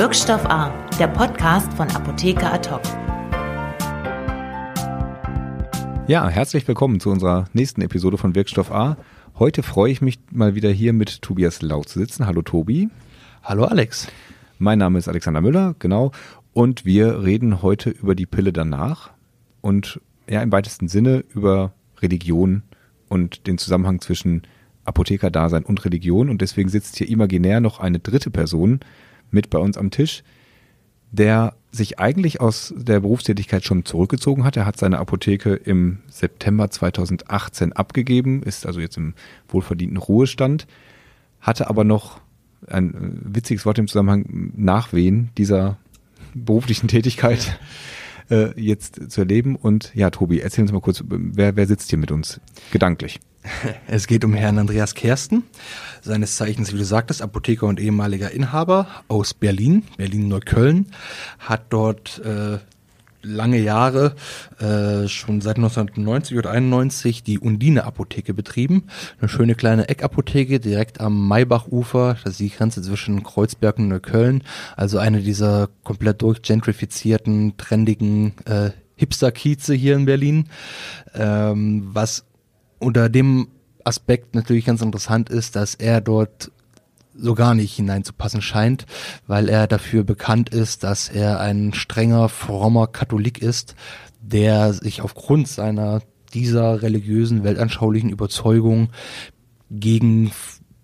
Wirkstoff A, der Podcast von Apotheker Atok. Ja, herzlich willkommen zu unserer nächsten Episode von Wirkstoff A. Heute freue ich mich mal wieder hier mit Tobias Lau zu sitzen. Hallo Tobi. Hallo Alex. Mein Name ist Alexander Müller, genau. Und wir reden heute über die Pille danach und ja im weitesten Sinne über Religion und den Zusammenhang zwischen Apothekerdasein und Religion. Und deswegen sitzt hier imaginär noch eine dritte Person mit bei uns am Tisch, der sich eigentlich aus der Berufstätigkeit schon zurückgezogen hat. Er hat seine Apotheke im September 2018 abgegeben, ist also jetzt im wohlverdienten Ruhestand, hatte aber noch ein äh, witziges Wort im Zusammenhang Nachwehen dieser beruflichen Tätigkeit äh, jetzt zu erleben. Und ja, Tobi, erzähl uns mal kurz, wer, wer sitzt hier mit uns gedanklich? Es geht um Herrn Andreas Kersten, seines Zeichens, wie du sagtest, Apotheker und ehemaliger Inhaber aus Berlin, Berlin-Neukölln, hat dort äh, lange Jahre, äh, schon seit 1990 oder 91, die Undine Apotheke betrieben. Eine schöne kleine Eckapotheke direkt am Maybachufer, das ist die Grenze zwischen Kreuzberg und Neukölln. Also eine dieser komplett durchgentrifizierten, trendigen äh, Hipster-Kieze hier in Berlin. Ähm, was unter dem Aspekt natürlich ganz interessant ist, dass er dort so gar nicht hineinzupassen scheint, weil er dafür bekannt ist, dass er ein strenger, frommer Katholik ist, der sich aufgrund seiner dieser religiösen, weltanschaulichen Überzeugung gegen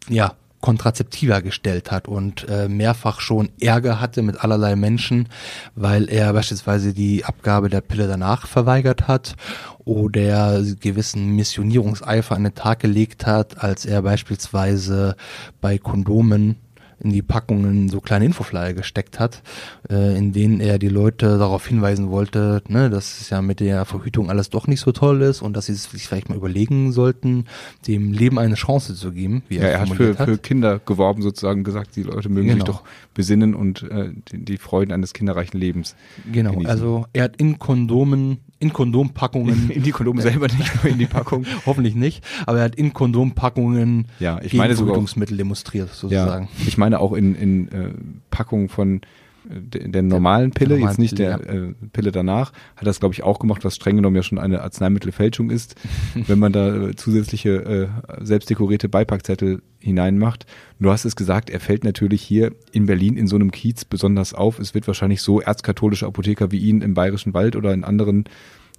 ja, Kontrazeptiva gestellt hat und äh, mehrfach schon Ärger hatte mit allerlei Menschen, weil er beispielsweise die Abgabe der Pille danach verweigert hat oder gewissen Missionierungseifer an den Tag gelegt hat, als er beispielsweise bei Kondomen in die Packungen so kleine Infoflyer gesteckt hat, äh, in denen er die Leute darauf hinweisen wollte, ne, dass es ja mit der Verhütung alles doch nicht so toll ist und dass sie sich vielleicht mal überlegen sollten, dem Leben eine Chance zu geben. Wie er, ja, er hat für, hat für Kinder geworben sozusagen gesagt, die Leute mögen genau. sich doch besinnen und äh, die, die Freuden eines kinderreichen Lebens. Genau, genießen. also er hat in Kondomen in Kondompackungen. In, die Kondome selber nicht, nur in die Packung. Hoffentlich nicht. Aber er hat in Kondompackungen ja, ich meine sogar demonstriert, sozusagen. Ja, ich meine auch in, in äh, Packungen von der, der normalen Pille, der normalen jetzt nicht Pille, der ja. äh, Pille danach, hat das, glaube ich, auch gemacht, was streng genommen ja schon eine Arzneimittelfälschung ist, wenn man da äh, zusätzliche äh, selbstdekorierte Beipackzettel hineinmacht. Du hast es gesagt, er fällt natürlich hier in Berlin in so einem Kiez besonders auf. Es wird wahrscheinlich so erzkatholische Apotheker wie ihn im Bayerischen Wald oder in anderen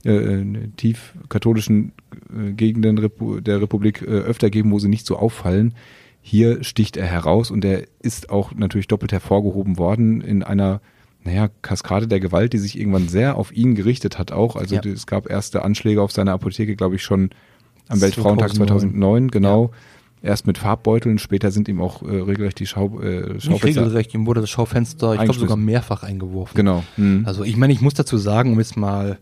äh, äh tief katholischen äh, Gegenden der Republik äh, öfter geben, wo sie nicht so auffallen. Hier sticht er heraus und er ist auch natürlich doppelt hervorgehoben worden in einer naja, Kaskade der Gewalt, die sich irgendwann sehr auf ihn gerichtet hat auch. Also ja. es gab erste Anschläge auf seine Apotheke, glaube ich, schon am Weltfrauentag 2009, genau. Ja. Erst mit Farbbeuteln, später sind ihm auch äh, regelrecht die Schau, äh, Schaufenster. Nicht regelrecht, ihm wurde das Schaufenster, ich glaube sogar mehrfach eingeworfen. Genau. Mhm. Also ich meine, ich muss dazu sagen, um jetzt mal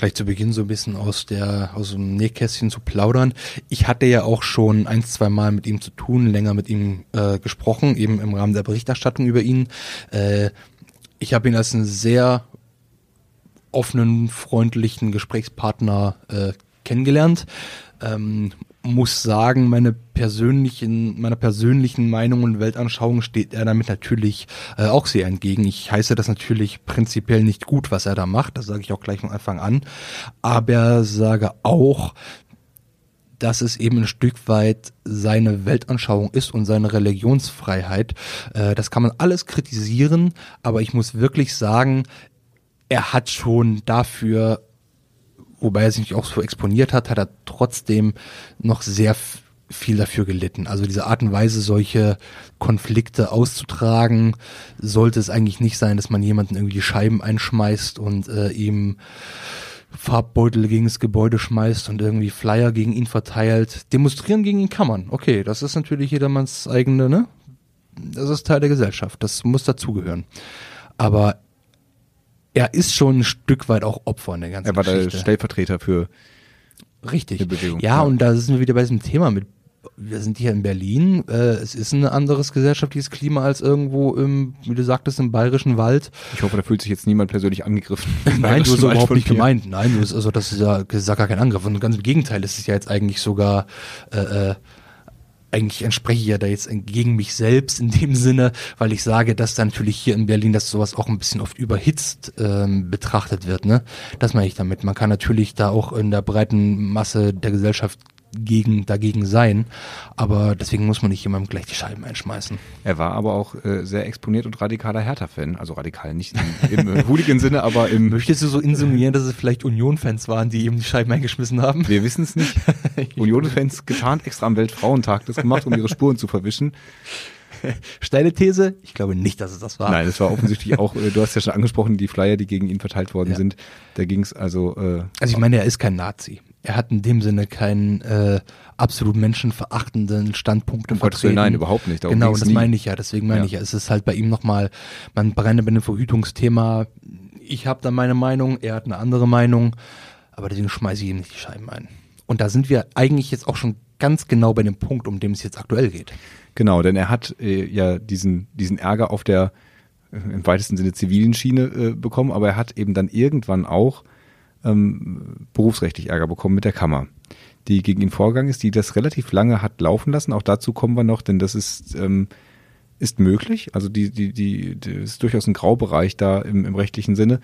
gleich zu Beginn so ein bisschen aus der aus dem Nähkästchen zu plaudern. Ich hatte ja auch schon ein, zwei Mal mit ihm zu tun, länger mit ihm äh, gesprochen, eben im Rahmen der Berichterstattung über ihn. Äh, ich habe ihn als einen sehr offenen, freundlichen Gesprächspartner äh, kennengelernt. Ähm, muss sagen, meine persönlichen, meiner persönlichen Meinung und Weltanschauung steht er damit natürlich äh, auch sehr entgegen. Ich heiße das natürlich prinzipiell nicht gut, was er da macht. Das sage ich auch gleich von Anfang an. Aber sage auch, dass es eben ein Stück weit seine Weltanschauung ist und seine Religionsfreiheit. Äh, das kann man alles kritisieren, aber ich muss wirklich sagen, er hat schon dafür wobei er sich auch so exponiert hat, hat er trotzdem noch sehr viel dafür gelitten. Also diese Art und Weise, solche Konflikte auszutragen, sollte es eigentlich nicht sein, dass man jemanden irgendwie Scheiben einschmeißt und äh, ihm Farbbeutel gegen das Gebäude schmeißt und irgendwie Flyer gegen ihn verteilt. Demonstrieren gegen ihn kann man. Okay, das ist natürlich jedermanns eigene, ne? Das ist Teil der Gesellschaft. Das muss dazugehören. Aber er ist schon ein Stück weit auch Opfer in der ganzen Geschichte. Er war Geschichte. der Stellvertreter für Richtig. die Bewegung. Ja, ja, und da sind wir wieder bei diesem Thema mit wir sind hier in Berlin. Äh, es ist ein anderes gesellschaftliches Klima als irgendwo im, wie du sagtest, im bayerischen Wald. Ich hoffe, da fühlt sich jetzt niemand persönlich angegriffen. Nein, du hast überhaupt nicht gemeint. Nein, du ist, also das ist ja, das ist gar kein Angriff. Und ganz im Gegenteil, es ist ja jetzt eigentlich sogar äh, äh eigentlich entspreche ich ja da jetzt gegen mich selbst in dem Sinne, weil ich sage, dass da natürlich hier in Berlin, dass sowas auch ein bisschen oft überhitzt ähm, betrachtet wird. Ne? Das meine ich damit. Man kann natürlich da auch in der breiten Masse der Gesellschaft gegen, dagegen sein. Aber deswegen muss man nicht jemandem gleich die Scheiben einschmeißen. Er war aber auch äh, sehr exponiert und radikaler Hertha-Fan. Also radikal nicht im, im äh, Hooligan-Sinne, aber im. Möchtest du so insinuieren, dass es vielleicht Union-Fans waren, die ihm die Scheiben eingeschmissen haben? Wir wissen es nicht. Union-Fans getarnt extra am Weltfrauentag das gemacht, um ihre Spuren zu verwischen. Steile These? Ich glaube nicht, dass es das war. Nein, es war offensichtlich auch, äh, du hast ja schon angesprochen, die Flyer, die gegen ihn verteilt worden ja. sind. Da ging es also. Äh, also ich meine, er ist kein Nazi er hat in dem Sinne keinen äh, absolut menschenverachtenden Standpunkt um vertreten. Nein, überhaupt nicht. Darum genau, das nie. meine ich ja. Deswegen meine ja. ich ja, es ist halt bei ihm nochmal, man brennt bei dem Verhütungsthema. Ich habe da meine Meinung, er hat eine andere Meinung, aber deswegen schmeiße ich ihm nicht die Scheiben ein. Und da sind wir eigentlich jetzt auch schon ganz genau bei dem Punkt, um dem es jetzt aktuell geht. Genau, denn er hat äh, ja diesen, diesen Ärger auf der äh, im weitesten Sinne zivilen Schiene äh, bekommen, aber er hat eben dann irgendwann auch ähm, berufsrechtlich Ärger bekommen mit der Kammer, die gegen ihn vorgegangen ist, die das relativ lange hat laufen lassen. Auch dazu kommen wir noch, denn das ist, ähm, ist möglich. Also die, die, die, die ist durchaus ein Graubereich da im, im rechtlichen Sinne.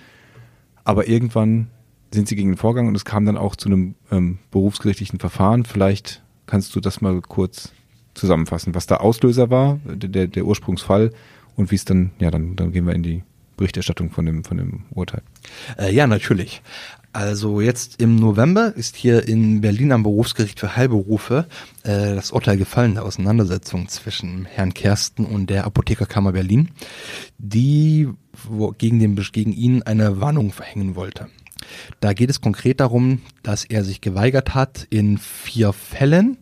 Aber irgendwann sind sie gegen den Vorgang und es kam dann auch zu einem ähm, berufsgerichtlichen Verfahren. Vielleicht kannst du das mal kurz zusammenfassen, was der Auslöser war, der, der Ursprungsfall und wie es dann, ja, dann, dann gehen wir in die Berichterstattung von dem, von dem Urteil. Äh, ja, natürlich. Also jetzt im November ist hier in Berlin am Berufsgericht für Heilberufe äh, das Urteil gefallen der Auseinandersetzung zwischen Herrn Kersten und der Apothekerkammer Berlin, die gegen, den, gegen ihn eine Warnung verhängen wollte. Da geht es konkret darum, dass er sich geweigert hat, in vier Fällen,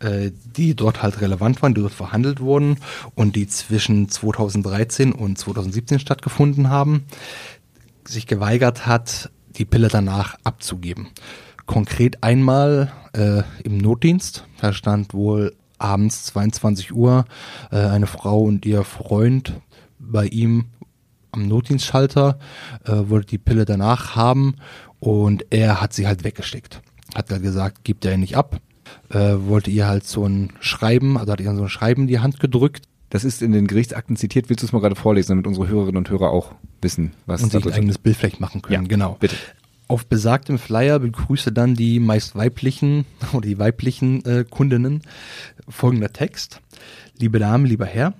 äh, die dort halt relevant waren, die dort verhandelt wurden und die zwischen 2013 und 2017 stattgefunden haben, sich geweigert hat, die Pille danach abzugeben. Konkret einmal äh, im Notdienst, da stand wohl abends 22 Uhr äh, eine Frau und ihr Freund bei ihm am Notdienstschalter, äh, wollte die Pille danach haben und er hat sie halt weggesteckt. Hat halt gesagt, gibt er nicht ab. Äh, wollte ihr halt so ein Schreiben, also hat ihr so ein Schreiben in die Hand gedrückt. Das ist in den Gerichtsakten zitiert. Willst du es mal gerade vorlesen, damit unsere Hörerinnen und Hörer auch wissen, was und sich ein eigenes Bild vielleicht machen können? Ja, genau. Bitte. Auf besagtem Flyer begrüße dann die meist weiblichen oder die weiblichen äh, Kundinnen folgender Text. Liebe Dame, lieber Herr,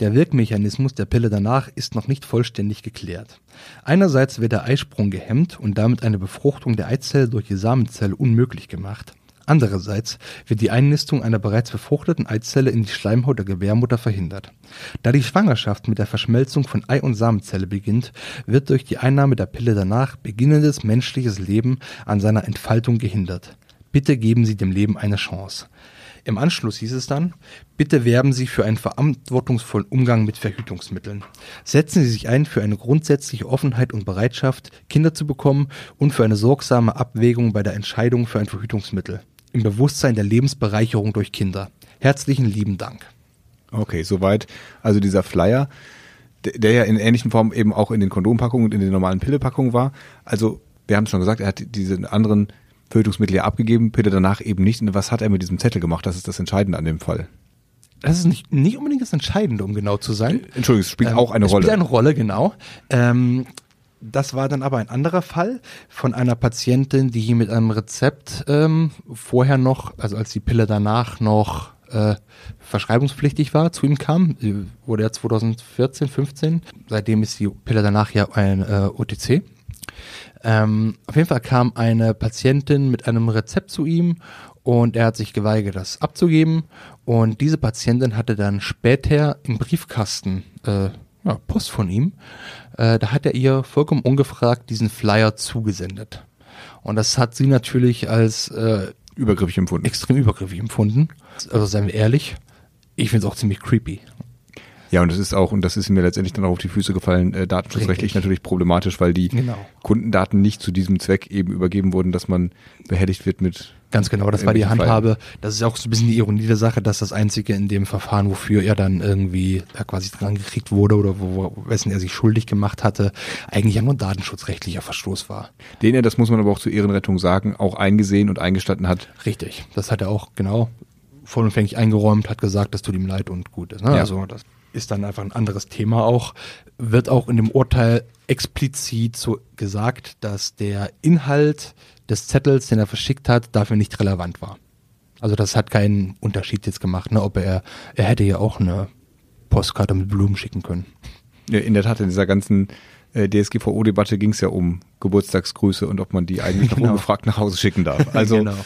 der Wirkmechanismus der Pille danach ist noch nicht vollständig geklärt. Einerseits wird der Eisprung gehemmt und damit eine Befruchtung der Eizelle durch die Samenzelle unmöglich gemacht. Andererseits wird die Einnistung einer bereits befruchteten Eizelle in die Schleimhaut der Gebärmutter verhindert. Da die Schwangerschaft mit der Verschmelzung von Ei und Samenzelle beginnt, wird durch die Einnahme der Pille danach beginnendes menschliches Leben an seiner Entfaltung gehindert. Bitte geben Sie dem Leben eine Chance. Im Anschluss hieß es dann, bitte werben Sie für einen verantwortungsvollen Umgang mit Verhütungsmitteln. Setzen Sie sich ein für eine grundsätzliche Offenheit und Bereitschaft, Kinder zu bekommen und für eine sorgsame Abwägung bei der Entscheidung für ein Verhütungsmittel. Im Bewusstsein der Lebensbereicherung durch Kinder. Herzlichen lieben Dank. Okay, soweit. Also dieser Flyer, der ja in ähnlichen Formen eben auch in den Kondompackungen und in den normalen Pillepackungen war. Also wir haben es schon gesagt, er hat diese anderen Verhütungsmittel ja abgegeben, Pille danach eben nicht. Und was hat er mit diesem Zettel gemacht? Das ist das Entscheidende an dem Fall. Das ist nicht, nicht unbedingt das Entscheidende, um genau zu sein. Entschuldigung, es spielt ähm, auch eine Rolle. Es spielt eine Rolle, genau. Ähm, das war dann aber ein anderer Fall von einer Patientin, die mit einem Rezept ähm, vorher noch, also als die Pille danach noch äh, verschreibungspflichtig war, zu ihm kam, wurde er 2014, 15. Seitdem ist die Pille danach ja ein äh, OTC. Ähm, auf jeden Fall kam eine Patientin mit einem Rezept zu ihm und er hat sich geweigert, das abzugeben. Und diese Patientin hatte dann später im Briefkasten äh, ja, Post von ihm. Äh, da hat er ihr vollkommen ungefragt diesen Flyer zugesendet. Und das hat sie natürlich als äh, übergriffig empfunden. Extrem übergriffig empfunden. Also seien wir ehrlich, ich finde es auch ziemlich creepy. Ja, und das ist auch, und das ist mir letztendlich dann auch auf die Füße gefallen, äh, datenschutzrechtlich Richtig. natürlich problematisch, weil die genau. Kundendaten nicht zu diesem Zweck eben übergeben wurden, dass man behelligt wird mit. Ganz genau, das war die Handhabe. Das ist auch so ein bisschen die Ironie der Sache, dass das Einzige in dem Verfahren, wofür er dann irgendwie ja, quasi dran gekriegt wurde oder wo, wessen er sich schuldig gemacht hatte, eigentlich ja nur datenschutzrechtlicher Verstoß war. Den er, das muss man aber auch zur Ehrenrettung sagen, auch eingesehen und eingestanden hat. Richtig, das hat er auch, genau vollumfänglich eingeräumt, hat gesagt, das tut ihm leid und gut ist. Ne? Ja. Also das ist dann einfach ein anderes Thema auch. Wird auch in dem Urteil explizit so gesagt, dass der Inhalt des Zettels, den er verschickt hat, dafür nicht relevant war. Also das hat keinen Unterschied jetzt gemacht, ne? ob er, er hätte ja auch eine Postkarte mit Blumen schicken können. Ja, in der Tat, in dieser ganzen äh, DSGVO-Debatte ging es ja um Geburtstagsgrüße und ob man die eigentlich noch genau. ungefragt nach Hause schicken darf. Also genau.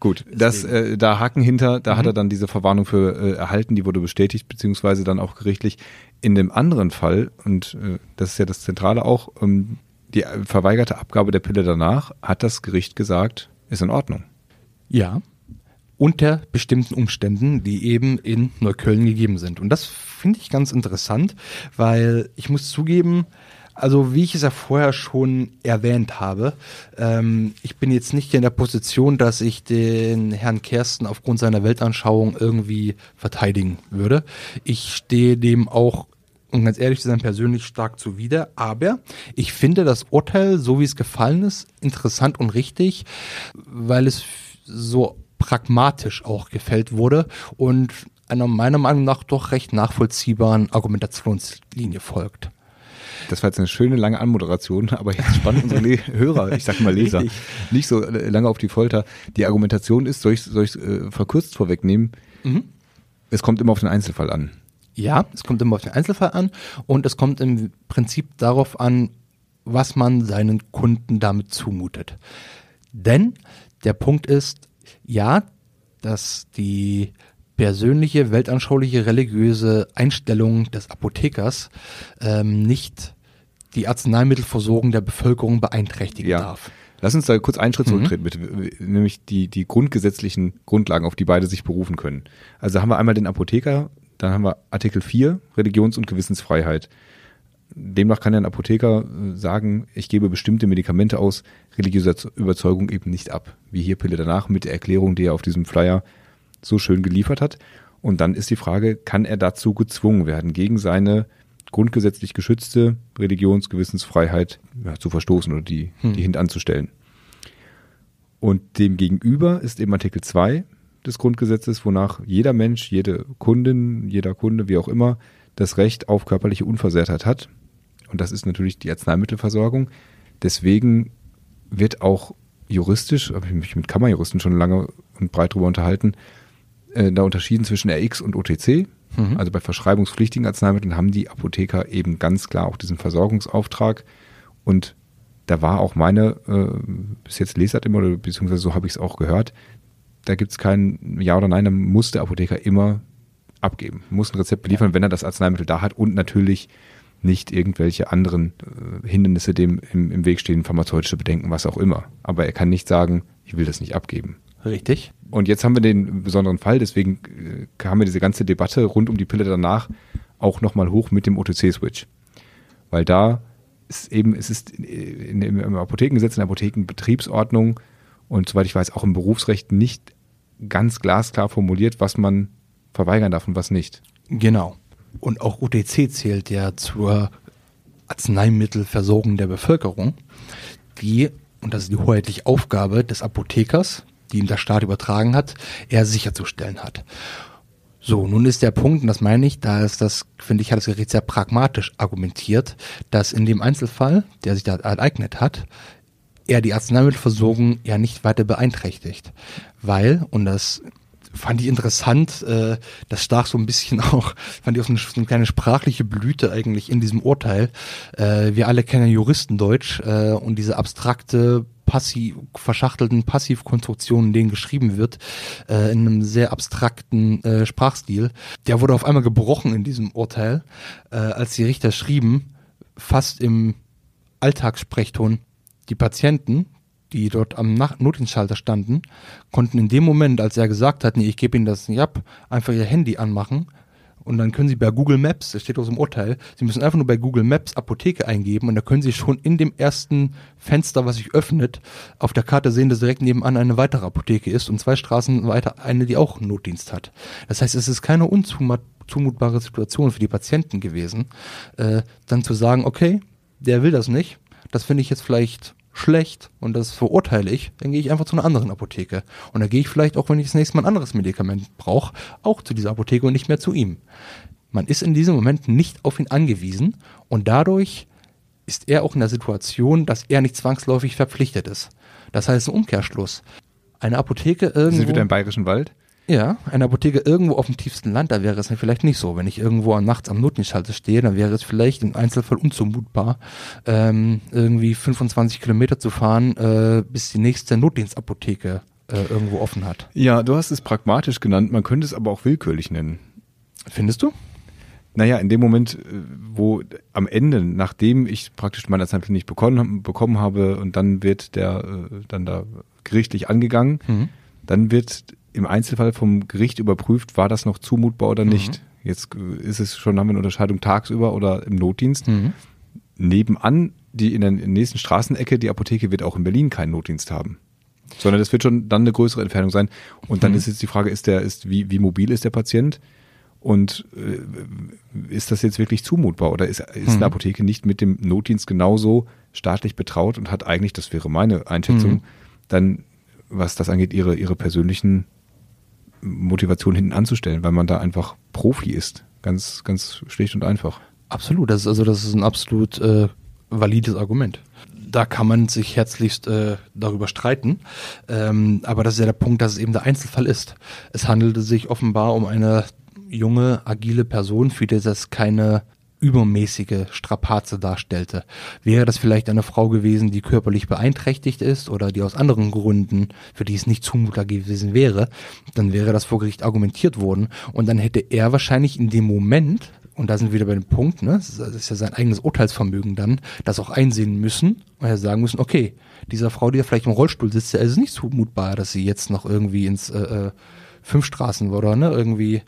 Gut, das, äh, da Haken hinter, da mhm. hat er dann diese Verwarnung für äh, erhalten, die wurde bestätigt, beziehungsweise dann auch gerichtlich. In dem anderen Fall, und äh, das ist ja das Zentrale auch, ähm, die verweigerte Abgabe der Pille danach, hat das Gericht gesagt, ist in Ordnung. Ja, unter bestimmten Umständen, die eben in Neukölln gegeben sind. Und das finde ich ganz interessant, weil ich muss zugeben, also wie ich es ja vorher schon erwähnt habe, ähm, ich bin jetzt nicht in der Position, dass ich den Herrn Kersten aufgrund seiner Weltanschauung irgendwie verteidigen würde. Ich stehe dem auch um ganz ehrlich zu sein, persönlich stark zuwider. Aber ich finde das Urteil, so wie es gefallen ist, interessant und richtig, weil es so pragmatisch auch gefällt wurde und einer meiner Meinung nach doch recht nachvollziehbaren Argumentationslinie folgt. Das war jetzt eine schöne lange Anmoderation, aber jetzt spannen unsere Le Hörer, ich sag mal Leser, Richtig. nicht so äh, lange auf die Folter. Die Argumentation ist, soll ich es äh, verkürzt vorwegnehmen? Mhm. Es kommt immer auf den Einzelfall an. Ja, es kommt immer auf den Einzelfall an und es kommt im Prinzip darauf an, was man seinen Kunden damit zumutet. Denn der Punkt ist, ja, dass die persönliche, weltanschauliche, religiöse Einstellung des Apothekers ähm, nicht die Arzneimittelversorgung der Bevölkerung beeinträchtigen ja. darf. Lass uns da kurz einen Schritt mhm. zurücktreten, bitte. Nämlich die, die grundgesetzlichen Grundlagen, auf die beide sich berufen können. Also haben wir einmal den Apotheker, dann haben wir Artikel 4, Religions- und Gewissensfreiheit. Demnach kann ein Apotheker äh, sagen, ich gebe bestimmte Medikamente aus religiöser Überzeugung eben nicht ab. Wie hier Pille danach mit der Erklärung, die er auf diesem Flyer so schön geliefert hat. Und dann ist die Frage, kann er dazu gezwungen werden, gegen seine grundgesetzlich geschützte Religionsgewissensfreiheit ja, zu verstoßen oder die, hm. die hintanzustellen. Und dem gegenüber ist eben Artikel 2 des Grundgesetzes, wonach jeder Mensch, jede Kundin, jeder Kunde, wie auch immer, das Recht auf körperliche Unversehrtheit hat. Und das ist natürlich die Arzneimittelversorgung. Deswegen wird auch juristisch, habe ich mich mit Kammerjuristen schon lange und breit darüber unterhalten, äh, da unterschieden zwischen RX und OTC. Mhm. Also bei verschreibungspflichtigen Arzneimitteln haben die Apotheker eben ganz klar auch diesen Versorgungsauftrag. Und da war auch meine, äh, bis jetzt Lesart immer, oder beziehungsweise so habe ich es auch gehört, da gibt es kein Ja oder Nein, da muss der Apotheker immer abgeben, muss ein Rezept beliefern, ja. wenn er das Arzneimittel da hat und natürlich nicht irgendwelche anderen äh, Hindernisse dem im, im Weg stehen, pharmazeutische Bedenken, was auch immer. Aber er kann nicht sagen, ich will das nicht abgeben. Richtig. Und jetzt haben wir den besonderen Fall, deswegen äh, kam mir diese ganze Debatte rund um die Pille danach auch nochmal hoch mit dem OTC-Switch. Weil da ist eben, es ist in, in, im Apothekengesetz, in der Apothekenbetriebsordnung und soweit ich weiß auch im Berufsrecht nicht ganz glasklar formuliert, was man verweigern darf und was nicht. Genau. Und auch OTC zählt ja zur Arzneimittelversorgung der Bevölkerung, die, und das ist die hoheitliche Aufgabe des Apothekers, die ihm der Staat übertragen hat, er sicherzustellen hat. So, nun ist der Punkt, und das meine ich, da ist das, finde ich, hat das Gericht sehr pragmatisch argumentiert, dass in dem Einzelfall, der sich da ereignet hat, er die Arzneimittelversorgung ja nicht weiter beeinträchtigt. Weil, und das fand ich interessant, äh, das stach so ein bisschen auch, fand ich auch so eine, so eine kleine sprachliche Blüte eigentlich in diesem Urteil. Äh, wir alle kennen Juristendeutsch äh, und diese abstrakte passiv, verschachtelten Passivkonstruktionen, denen geschrieben wird, äh, in einem sehr abstrakten äh, Sprachstil. Der wurde auf einmal gebrochen in diesem Urteil, äh, als die Richter schrieben, fast im Alltagssprechton, die Patienten, die dort am Notdienstschalter standen, konnten in dem Moment, als er gesagt hat, nee, ich gebe Ihnen das nicht ab, einfach ihr Handy anmachen und dann können Sie bei Google Maps, das steht aus dem Urteil, Sie müssen einfach nur bei Google Maps Apotheke eingeben und da können Sie schon in dem ersten Fenster, was sich öffnet, auf der Karte sehen, dass direkt nebenan eine weitere Apotheke ist und zwei Straßen weiter eine, die auch Notdienst hat. Das heißt, es ist keine unzumutbare Situation für die Patienten gewesen, äh, dann zu sagen, okay, der will das nicht, das finde ich jetzt vielleicht schlecht und das verurteile ich, dann gehe ich einfach zu einer anderen Apotheke. Und dann gehe ich vielleicht auch, wenn ich das nächste Mal ein anderes Medikament brauche, auch zu dieser Apotheke und nicht mehr zu ihm. Man ist in diesem Moment nicht auf ihn angewiesen und dadurch ist er auch in der Situation, dass er nicht zwangsläufig verpflichtet ist. Das heißt im Umkehrschluss. Eine Apotheke irgendwo. Sind wir wieder im Bayerischen Wald? Ja, eine Apotheke irgendwo auf dem tiefsten Land, da wäre es dann vielleicht nicht so. Wenn ich irgendwo nachts am Notdienstschalter stehe, dann wäre es vielleicht im Einzelfall unzumutbar, ähm, irgendwie 25 Kilometer zu fahren, äh, bis die nächste Notdienstapotheke äh, irgendwo offen hat. Ja, du hast es pragmatisch genannt, man könnte es aber auch willkürlich nennen. Findest du? Naja, in dem Moment, äh, wo am Ende, nachdem ich praktisch meine Arzneimittel nicht bekommen, bekommen habe und dann wird der äh, dann da gerichtlich angegangen, mhm. dann wird im Einzelfall vom Gericht überprüft, war das noch zumutbar oder nicht. Mhm. Jetzt äh, ist es schon, haben wir eine Unterscheidung tagsüber oder im Notdienst. Mhm. Nebenan, die in der nächsten Straßenecke, die Apotheke wird auch in Berlin keinen Notdienst haben. Sondern das wird schon dann eine größere Entfernung sein. Und dann mhm. ist jetzt die Frage, ist der, ist, wie, wie mobil ist der Patient? Und äh, ist das jetzt wirklich zumutbar oder ist, ist eine mhm. Apotheke nicht mit dem Notdienst genauso staatlich betraut und hat eigentlich, das wäre meine Einschätzung, mhm. dann, was das angeht, ihre, ihre persönlichen Motivation hinten anzustellen, weil man da einfach Profi ist. Ganz, ganz schlicht und einfach. Absolut, das ist also das ist ein absolut äh, valides Argument. Da kann man sich herzlichst äh, darüber streiten. Ähm, aber das ist ja der Punkt, dass es eben der Einzelfall ist. Es handelte sich offenbar um eine junge, agile Person, für die das keine übermäßige Strapaze darstellte. Wäre das vielleicht eine Frau gewesen, die körperlich beeinträchtigt ist oder die aus anderen Gründen, für die es nicht zumutbar gewesen wäre, dann wäre das vor Gericht argumentiert worden und dann hätte er wahrscheinlich in dem Moment, und da sind wir wieder bei dem Punkt, ne, das ist ja sein eigenes Urteilsvermögen dann, das auch einsehen müssen und ja sagen müssen, okay, dieser Frau, die ja vielleicht im Rollstuhl sitzt, ist es nicht zumutbar, dass sie jetzt noch irgendwie ins äh, äh fünf oder ne, irgendwie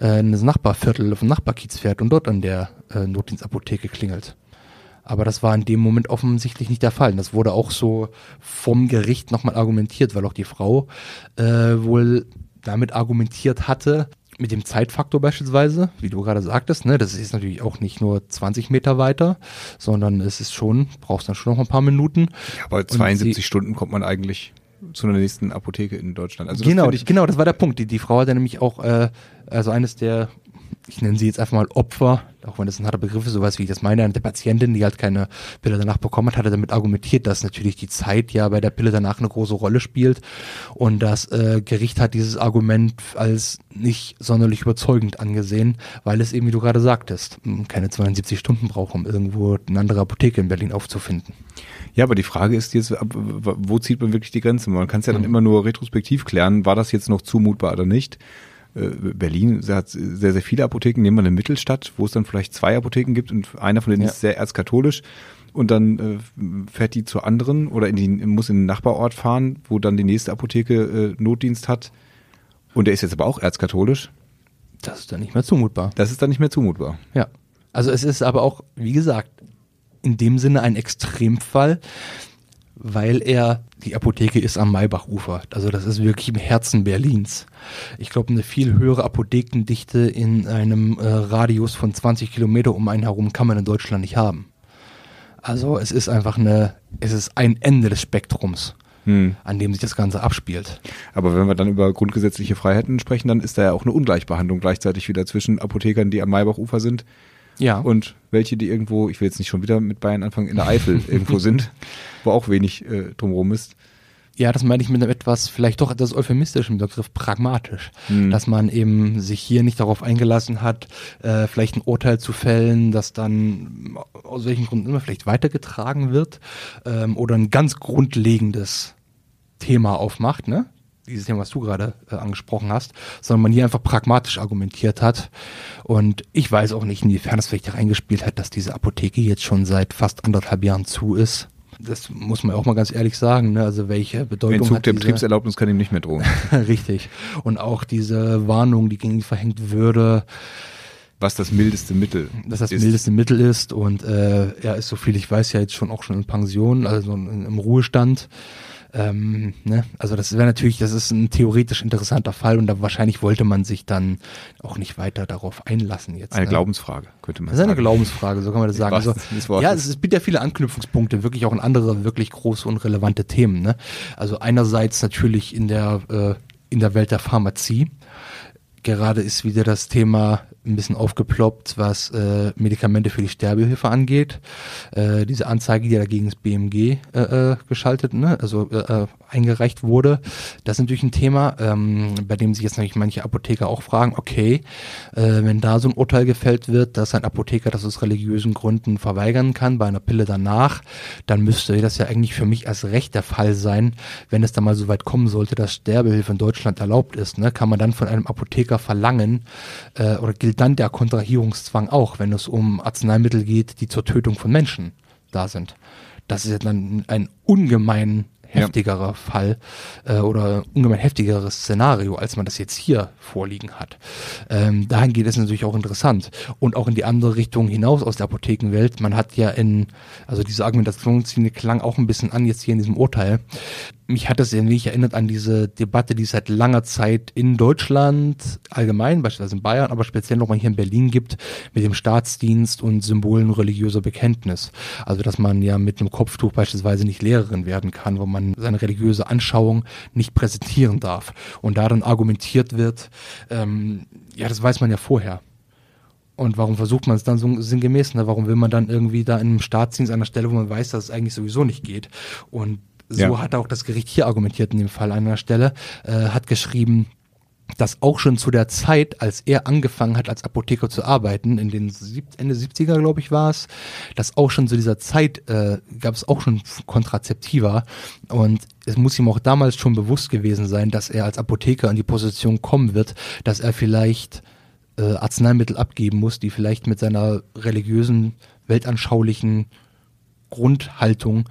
äh, in das Nachbarviertel auf den Nachbarkiez fährt und dort an der äh, Notdienstapotheke klingelt. Aber das war in dem Moment offensichtlich nicht der Fall. Das wurde auch so vom Gericht nochmal argumentiert, weil auch die Frau äh, wohl damit argumentiert hatte, mit dem Zeitfaktor beispielsweise, wie du gerade sagtest, ne, das ist natürlich auch nicht nur 20 Meter weiter, sondern es ist schon, brauchst dann schon noch ein paar Minuten. Ja, aber 72 sie, Stunden kommt man eigentlich zu einer nächsten Apotheke in Deutschland. Also genau, ich, genau, das war der Punkt. Die, die Frau hat ja nämlich auch, äh, also eines der, ich nenne sie jetzt einfach mal Opfer, auch wenn das ein harter Begriff ist, sowas wie ich das meine, eine der Patientin, die halt keine Pille danach bekommen hat, hatte damit argumentiert, dass natürlich die Zeit ja bei der Pille danach eine große Rolle spielt und das äh, Gericht hat dieses Argument als nicht sonderlich überzeugend angesehen, weil es eben, wie du gerade sagtest, keine 72 Stunden braucht, um irgendwo eine andere Apotheke in Berlin aufzufinden. Ja, aber die Frage ist jetzt, wo zieht man wirklich die Grenze? Man kann es ja dann mhm. immer nur retrospektiv klären, war das jetzt noch zumutbar oder nicht? Äh, Berlin hat sehr, sehr viele Apotheken, nehmen wir eine Mittelstadt, wo es dann vielleicht zwei Apotheken gibt und einer von denen ja. ist sehr erzkatholisch und dann äh, fährt die zur anderen oder in die, muss in den Nachbarort fahren, wo dann die nächste Apotheke äh, Notdienst hat und der ist jetzt aber auch erzkatholisch. Das ist dann nicht mehr zumutbar. Das ist dann nicht mehr zumutbar. Ja. Also es ist aber auch, wie gesagt, in dem Sinne ein Extremfall, weil er, die Apotheke ist am Maybachufer. Also das ist wirklich im Herzen Berlins. Ich glaube, eine viel höhere Apothekendichte in einem äh, Radius von 20 Kilometer um einen herum kann man in Deutschland nicht haben. Also es ist einfach eine, es ist ein Ende des Spektrums. Hm. an dem sich das Ganze abspielt. Aber wenn wir dann über grundgesetzliche Freiheiten sprechen, dann ist da ja auch eine Ungleichbehandlung gleichzeitig wieder zwischen Apothekern, die am Maybachufer sind ja. Und welche, die irgendwo, ich will jetzt nicht schon wieder mit Bayern anfangen, in der Eifel irgendwo sind, wo auch wenig äh, drumherum ist. Ja, das meine ich mit einem etwas, vielleicht doch etwas euphemistischen Begriff, pragmatisch. Hm. Dass man eben sich hier nicht darauf eingelassen hat, äh, vielleicht ein Urteil zu fällen, das dann aus welchen Gründen immer vielleicht weitergetragen wird ähm, oder ein ganz grundlegendes Thema aufmacht, ne? Dieses Thema, was du gerade äh, angesprochen hast, sondern man hier einfach pragmatisch argumentiert hat. Und ich weiß auch nicht, inwiefern das vielleicht reingespielt hat, dass diese Apotheke jetzt schon seit fast anderthalb Jahren zu ist. Das muss man auch mal ganz ehrlich sagen. Ne? Also welche Bedeutung Entzug hat der Betriebserlaubnis kann ihm nicht mehr drohen. Richtig. Und auch diese Warnung, die gegen ihn verhängt würde, was das mildeste Mittel dass das ist. mildeste Mittel ist und äh, er ist so viel ich weiß ja jetzt schon auch schon in Pension also im Ruhestand Ähm, ne? Also das wäre natürlich, das ist ein theoretisch interessanter Fall und da wahrscheinlich wollte man sich dann auch nicht weiter darauf einlassen jetzt. Eine ne? Glaubensfrage, könnte man sagen. Das ist eine Glaubensfrage, so kann man das sagen. Also, ja, es, es gibt ja viele Anknüpfungspunkte, wirklich auch in andere, wirklich große und relevante Themen. Ne? Also einerseits natürlich in der, äh, in der Welt der Pharmazie. Gerade ist wieder das Thema ein bisschen aufgeploppt, was äh, Medikamente für die Sterbehilfe angeht. Äh, diese Anzeige, die dagegen das BMG äh, äh, geschaltet, ne? also äh, äh, eingereicht wurde, das ist natürlich ein Thema, ähm, bei dem sich jetzt natürlich manche Apotheker auch fragen, okay, äh, wenn da so ein Urteil gefällt wird, dass ein Apotheker das aus religiösen Gründen verweigern kann, bei einer Pille danach, dann müsste das ja eigentlich für mich als Recht der Fall sein, wenn es dann mal so weit kommen sollte, dass Sterbehilfe in Deutschland erlaubt ist. Ne? Kann man dann von einem Apotheker verlangen äh, oder gilt dann der Kontrahierungszwang auch, wenn es um Arzneimittel geht, die zur Tötung von Menschen da sind. Das ist ja dann ein ungemein heftigerer ja. Fall äh, oder ungemein heftigeres Szenario, als man das jetzt hier vorliegen hat. Ähm, dahin geht es natürlich auch interessant und auch in die andere Richtung hinaus aus der Apothekenwelt. Man hat ja in, also diese Argumentationslinie klang auch ein bisschen an jetzt hier in diesem Urteil mich hat das irgendwie erinnert an diese Debatte, die es seit langer Zeit in Deutschland allgemein, beispielsweise in Bayern, aber speziell nochmal hier in Berlin gibt, mit dem Staatsdienst und Symbolen religiöser Bekenntnis. Also, dass man ja mit einem Kopftuch beispielsweise nicht Lehrerin werden kann, wo man seine religiöse Anschauung nicht präsentieren darf. Und da dann argumentiert wird, ähm, ja, das weiß man ja vorher. Und warum versucht man es dann so sinngemäß? Ne? Warum will man dann irgendwie da in einem Staatsdienst an einer Stelle, wo man weiß, dass es eigentlich sowieso nicht geht? Und so ja. hat auch das Gericht hier argumentiert in dem Fall an einer Stelle, äh, hat geschrieben, dass auch schon zu der Zeit, als er angefangen hat, als Apotheker zu arbeiten, in den Ende 70er, glaube ich, war es, dass auch schon zu dieser Zeit äh, gab es auch schon Kontrazeptiva. Und es muss ihm auch damals schon bewusst gewesen sein, dass er als Apotheker in die Position kommen wird, dass er vielleicht äh, Arzneimittel abgeben muss, die vielleicht mit seiner religiösen, weltanschaulichen Grundhaltung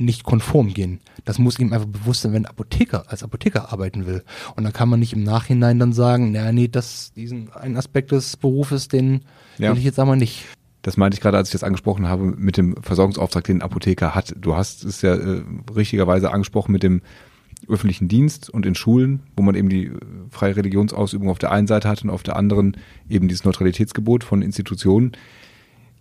nicht konform gehen. Das muss ihm einfach bewusst sein, wenn ein Apotheker als Apotheker arbeiten will. Und dann kann man nicht im Nachhinein dann sagen, naja, nee, das, diesen einen Aspekt des Berufes, den ja. will ich jetzt aber nicht. Das meinte ich gerade, als ich das angesprochen habe, mit dem Versorgungsauftrag, den ein Apotheker hat. Du hast es ja äh, richtigerweise angesprochen mit dem öffentlichen Dienst und in Schulen, wo man eben die äh, freie Religionsausübung auf der einen Seite hat und auf der anderen eben dieses Neutralitätsgebot von Institutionen.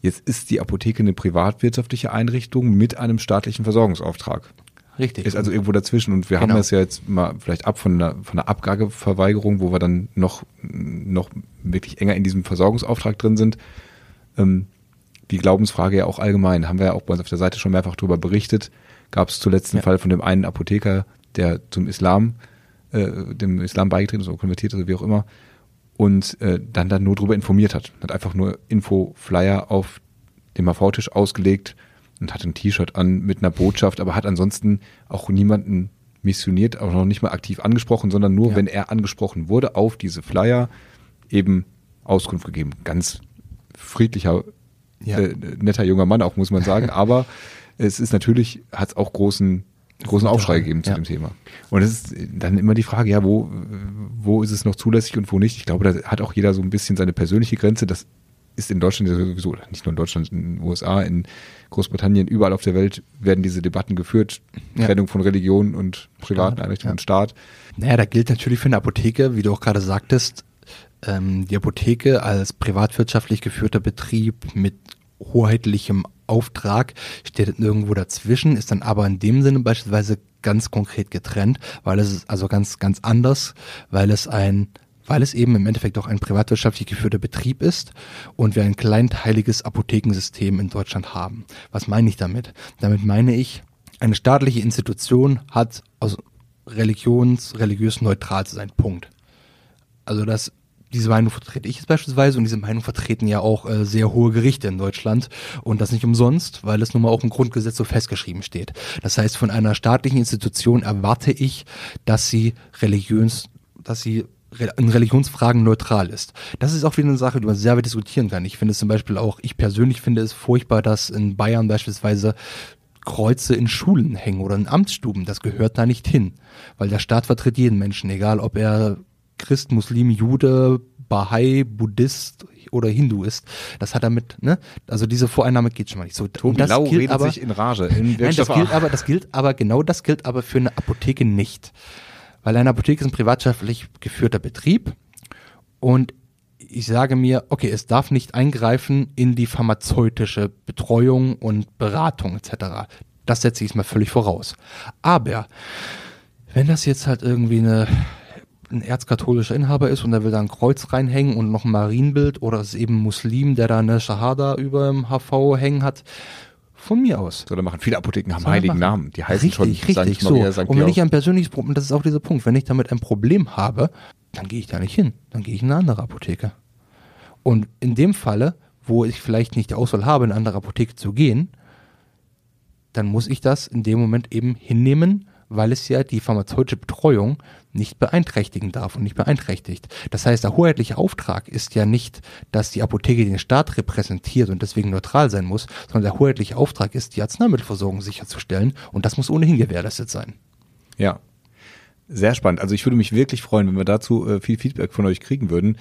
Jetzt ist die Apotheke eine privatwirtschaftliche Einrichtung mit einem staatlichen Versorgungsauftrag. Richtig. Ist also irgendwo dazwischen. Und wir genau. haben das ja jetzt mal vielleicht ab von einer, von einer Abgabeverweigerung, wo wir dann noch, noch wirklich enger in diesem Versorgungsauftrag drin sind. Ähm, die Glaubensfrage ja auch allgemein. Haben wir ja auch bei uns auf der Seite schon mehrfach darüber berichtet. Gab es zuletzt einen ja. Fall von dem einen Apotheker, der zum Islam, äh, dem Islam beigetreten ist oder konvertiert ist, oder wie auch immer, und äh, dann dann nur darüber informiert hat. Hat einfach nur Info-Flyer auf dem AV-Tisch ausgelegt und hat ein T-Shirt an mit einer Botschaft, aber hat ansonsten auch niemanden missioniert, auch noch nicht mal aktiv angesprochen, sondern nur, ja. wenn er angesprochen wurde, auf diese Flyer eben Auskunft gegeben. Ganz friedlicher, ja. äh, netter junger Mann auch, muss man sagen. aber es ist natürlich, hat es auch großen großen Aufschrei gegeben zu ja. dem Thema. Und es ist dann immer die Frage, ja, wo, wo ist es noch zulässig und wo nicht? Ich glaube, da hat auch jeder so ein bisschen seine persönliche Grenze. Das ist in Deutschland sowieso, nicht nur in Deutschland, in den USA, in Großbritannien, überall auf der Welt werden diese Debatten geführt. Ja. Trennung von Religion und privaten Staat, Einrichtungen ja. und Staat. Naja, da gilt natürlich für eine Apotheke, wie du auch gerade sagtest, ähm, die Apotheke als privatwirtschaftlich geführter Betrieb mit hoheitlichem Auftrag steht irgendwo dazwischen, ist dann aber in dem Sinne beispielsweise ganz konkret getrennt, weil es ist also ganz, ganz anders, weil es ein weil es eben im Endeffekt auch ein privatwirtschaftlich geführter Betrieb ist und wir ein kleinteiliges Apothekensystem in Deutschland haben. Was meine ich damit? Damit meine ich, eine staatliche Institution hat aus religions, religiös neutral zu sein. Punkt. Also das diese Meinung vertrete ich jetzt beispielsweise und diese Meinung vertreten ja auch äh, sehr hohe Gerichte in Deutschland und das nicht umsonst, weil es nun mal auch im Grundgesetz so festgeschrieben steht. Das heißt, von einer staatlichen Institution erwarte ich, dass sie religiös, dass sie in Religionsfragen neutral ist. Das ist auch wieder eine Sache, die man sehr weit diskutieren kann. Ich finde es zum Beispiel auch, ich persönlich finde es furchtbar, dass in Bayern beispielsweise Kreuze in Schulen hängen oder in Amtsstuben. Das gehört da nicht hin, weil der Staat vertritt jeden Menschen, egal ob er Christ, Muslim, Jude, Bahai, Buddhist oder Hindu ist. Das hat damit, ne? Also diese Voreinnahme geht schon mal nicht so. Tobi das Lau gilt redet aber, sich in Rage. In Nein, das gilt aber, das gilt aber, genau das gilt aber für eine Apotheke nicht. Weil eine Apotheke ist ein privatwirtschaftlich geführter Betrieb und ich sage mir, okay, es darf nicht eingreifen in die pharmazeutische Betreuung und Beratung etc. Das setze ich mal völlig voraus. Aber wenn das jetzt halt irgendwie eine, ein erzkatholischer Inhaber ist und der will da ein Kreuz reinhängen und noch ein Marienbild oder es ist eben ein Muslim, der da eine Shahada über dem HV hängen hat, von mir aus. So, da machen viele Apotheken haben heiligen machen. Namen. Die heißen richtig, schon richtig, St. Maria, so. St. Und wenn ich ein persönliches Problem, das ist auch dieser Punkt, wenn ich damit ein Problem habe, dann gehe ich da nicht hin. Dann gehe ich in eine andere Apotheke. Und in dem Falle, wo ich vielleicht nicht die Auswahl habe, in eine andere Apotheke zu gehen, dann muss ich das in dem Moment eben hinnehmen, weil es ja die pharmazeutische Betreuung nicht beeinträchtigen darf und nicht beeinträchtigt. Das heißt, der hoheitliche Auftrag ist ja nicht, dass die Apotheke den Staat repräsentiert und deswegen neutral sein muss, sondern der hoheitliche Auftrag ist, die Arzneimittelversorgung sicherzustellen und das muss ohnehin gewährleistet sein. Ja. Sehr spannend. Also ich würde mich wirklich freuen, wenn wir dazu äh, viel Feedback von euch kriegen würden,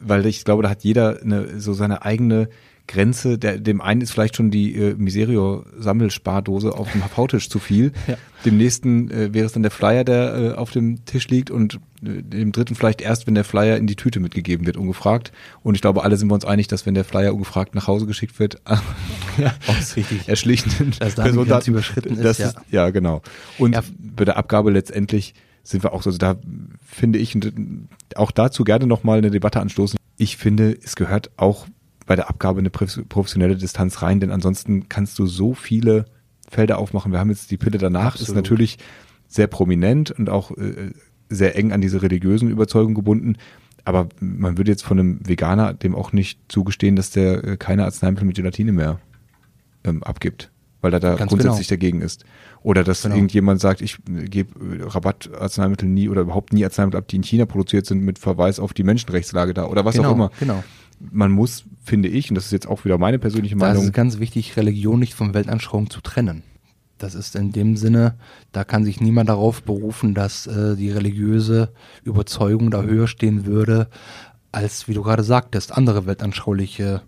weil ich glaube, da hat jeder eine, so seine eigene Grenze. Der, dem einen ist vielleicht schon die äh, Miserio-Sammelspardose auf dem HV-Tisch zu viel. Ja. Dem nächsten äh, wäre es dann der Flyer, der äh, auf dem Tisch liegt und äh, dem dritten vielleicht erst, wenn der Flyer in die Tüte mitgegeben wird, ungefragt. Und ich glaube, alle sind wir uns einig, dass wenn der Flyer ungefragt nach Hause geschickt wird, Ja, das ist richtig. erschlichenden Dass da Grenze überschritten ist, das ja. ja, genau. Und Ja. bei der Abgabe letztendlich sind wir auch so, also da finde ich und auch dazu gerne nochmal eine Debatte anstoßen. Ich finde, es gehört auch bei der Abgabe eine prof- professionelle Distanz rein, denn ansonsten kannst du so viele Felder aufmachen. Wir haben jetzt die Pille danach, ist Absolut. natürlich sehr prominent und auch äh, sehr eng an diese religiösen Überzeugungen gebunden. Aber man würde jetzt von einem Veganer dem auch nicht zugestehen, dass der äh, keine Arzneimittel mit Gelatine mehr ähm, abgibt, weil er da Ganz grundsätzlich dagegen ist. Oder dass Genau. irgendjemand sagt, ich äh, gebe äh, Rabattarzneimittel nie oder überhaupt nie Arzneimittel ab, die in China produziert sind, mit Verweis auf die Menschenrechtslage da oder was genau, auch immer. Genau. Man muss, finde ich, und das ist jetzt auch wieder meine persönliche ist Meinung, es ganz wichtig, Religion nicht von Weltanschauung zu trennen. Das ist in dem Sinne, da kann sich niemand darauf berufen, dass äh, die religiöse Überzeugung da höher stehen würde, als, wie du gerade sagtest, andere weltanschauliche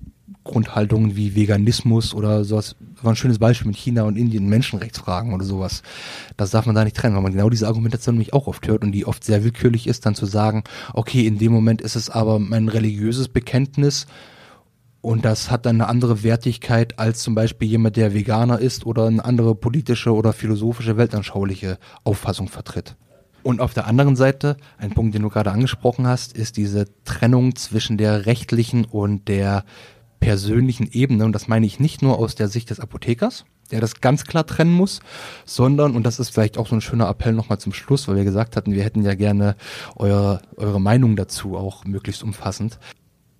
Grundhaltungen wie Veganismus oder sowas. Das war ein schönes Beispiel mit China und Indien, Menschenrechtsfragen oder sowas. Das darf man da nicht trennen, weil man genau diese Argumentation nämlich auch oft hört und die oft sehr willkürlich ist, dann zu sagen, okay, in dem Moment ist es aber mein religiöses Bekenntnis und das hat dann eine andere Wertigkeit als zum Beispiel jemand, der Veganer ist oder eine andere politische oder philosophische, weltanschauliche Auffassung vertritt. Und auf der anderen Seite, ein Punkt, den du gerade angesprochen hast, ist diese Trennung zwischen der rechtlichen und der persönlichen Ebene. Und das meine ich nicht nur aus der Sicht des Apothekers, der das ganz klar trennen muss, sondern, und das ist vielleicht auch so ein schöner Appell nochmal zum Schluss, weil wir gesagt hatten, wir hätten ja gerne eure, eure Meinung dazu auch möglichst umfassend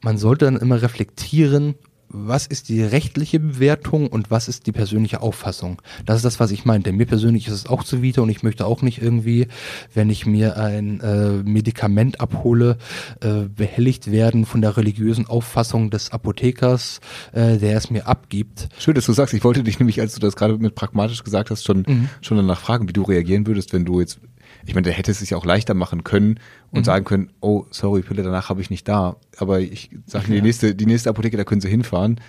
man sollte dann immer reflektieren, was ist die rechtliche Bewertung und was ist die persönliche Auffassung. Das ist das, was ich meinte. Mir persönlich ist es auch zuwider und ich möchte auch nicht irgendwie, wenn ich mir ein äh, Medikament abhole, äh, behelligt werden von der religiösen Auffassung des Apothekers, äh, der es mir abgibt. schön, dass du sagst, ich wollte dich nämlich, als du das gerade mit pragmatisch gesagt hast, schon, Mhm. schon danach fragen, wie du reagieren würdest, wenn du jetzt, ich meine, der hätte es sich ja auch leichter machen können und Mhm. sagen können, oh, sorry, Pille danach habe ich nicht da, aber ich sage, die nächste, die nächste Apotheke, da können sie hinfahren.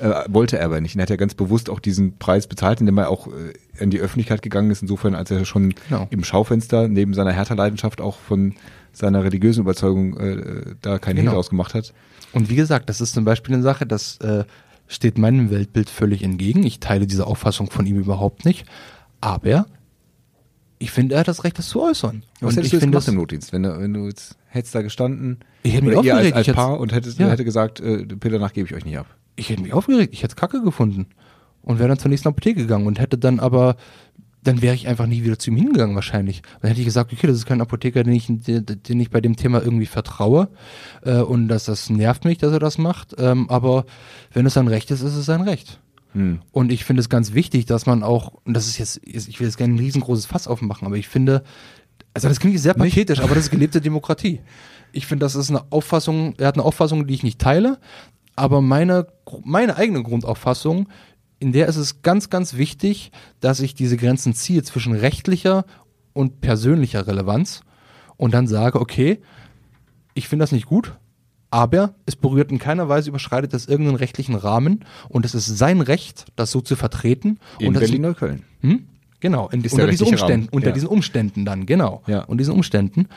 Äh, wollte er aber nicht. Und er hat ja ganz bewusst auch diesen Preis bezahlt, indem er auch äh, in die Öffentlichkeit gegangen ist, insofern, als er schon Genau. im Schaufenster neben seiner Hertha-Leidenschaft auch von seiner religiösen Überzeugung äh, da keinen Genau. Hehl ausgemacht hat. Und wie gesagt, das ist zum Beispiel eine Sache, das äh, steht meinem Weltbild völlig entgegen. Ich teile diese Auffassung von ihm überhaupt nicht. Aber ich finde, er hat das Recht, das zu äußern. Was und hättest ich du jetzt gemacht das, im Notdienst, wenn du, wenn du jetzt hättest da gestanden Ich hätte mich oder ihr als, aufgeregt, als ich hätte- Paar und hättest, Ja. hätte gesagt, äh, Pille danach gebe ich euch nicht ab. ich hätte mich aufgeregt, ich hätte Kacke gefunden und wäre dann zur nächsten Apotheke gegangen und hätte dann aber, dann wäre ich einfach nie wieder zu ihm hingegangen wahrscheinlich. Dann hätte ich gesagt, okay, das ist kein Apotheker, den ich, den, den ich bei dem Thema irgendwie vertraue äh, und dass das nervt mich, dass er das macht. Ähm, aber wenn es sein Recht ist, ist es sein Recht. Hm. Und ich finde es ganz wichtig, dass man auch, und das ist jetzt, ich will jetzt gerne ein riesengroßes Fass aufmachen, aber ich finde, also das klingt sehr pathetisch, aber das ist gelebte Demokratie. Ich finde, das ist eine Auffassung, er hat eine Auffassung, die ich nicht teile, aber meine, meine eigene Grundauffassung, in der ist es ganz, ganz wichtig, dass ich diese Grenzen ziehe zwischen rechtlicher und persönlicher Relevanz und dann sage, okay, ich finde das nicht gut, aber es berührt in keiner Weise, überschreitet das irgendeinen rechtlichen Rahmen und es ist sein Recht, das so zu vertreten. In und Berlin-Neukölln. Hm? Genau, in, Ist unter diesen Umständen, Rahmen, unter ja. diesen Umständen dann, genau. Ja. Und diesen Umständen.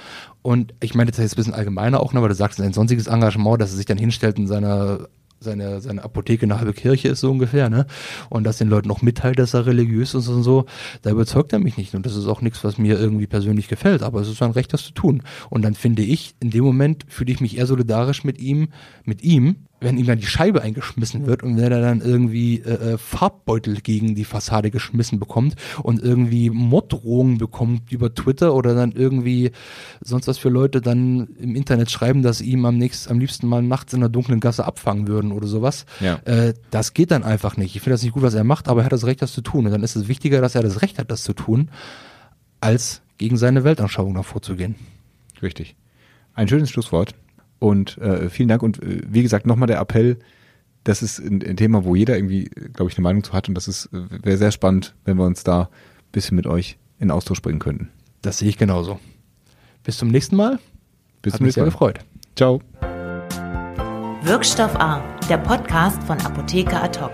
Und ich meine, das ist jetzt ein bisschen allgemeiner auch, ne, weil du sagst, sein sonstiges Engagement, dass er sich dann hinstellt in seiner seine, seine Apotheke eine halbe Kirche ist so ungefähr, ne? Und dass den Leuten noch mitteilt, dass er religiös ist und so, da überzeugt er mich nicht. Und das ist auch nichts, was mir irgendwie persönlich gefällt, aber es ist sein Recht, das zu tun. Und dann finde ich, in dem Moment fühle ich mich eher solidarisch mit ihm, mit ihm, wenn ihm dann die Scheibe eingeschmissen wird und wenn er dann irgendwie äh, äh, Farbbeutel gegen die Fassade geschmissen bekommt und irgendwie Morddrohungen bekommt über Twitter oder dann irgendwie sonst was für Leute dann im Internet schreiben, dass ihm am nächsten, am liebsten mal nachts in einer dunklen Gasse abfangen würden oder sowas. Ja. Äh, das geht dann einfach nicht. Ich finde das nicht gut, was er macht, aber er hat das Recht, das zu tun. Und dann ist es wichtiger, dass er das Recht hat, das zu tun, als gegen seine Weltanschauung da vorzugehen. Richtig. Ein schönes Schlusswort. Und äh, vielen Dank. Und äh, wie gesagt, nochmal der Appell, das ist ein, ein Thema, wo jeder irgendwie, glaube ich, eine Meinung zu hat. Und das ist äh, wäre sehr spannend, wenn wir uns da ein bisschen mit euch in Austausch bringen könnten. Das sehe ich genauso. Bis zum nächsten Mal. Bis Hat zum mich nächsten sehr Mal. gefreut. Ciao. Wirkstoff A, der Podcast von Apotheker Ad hoc.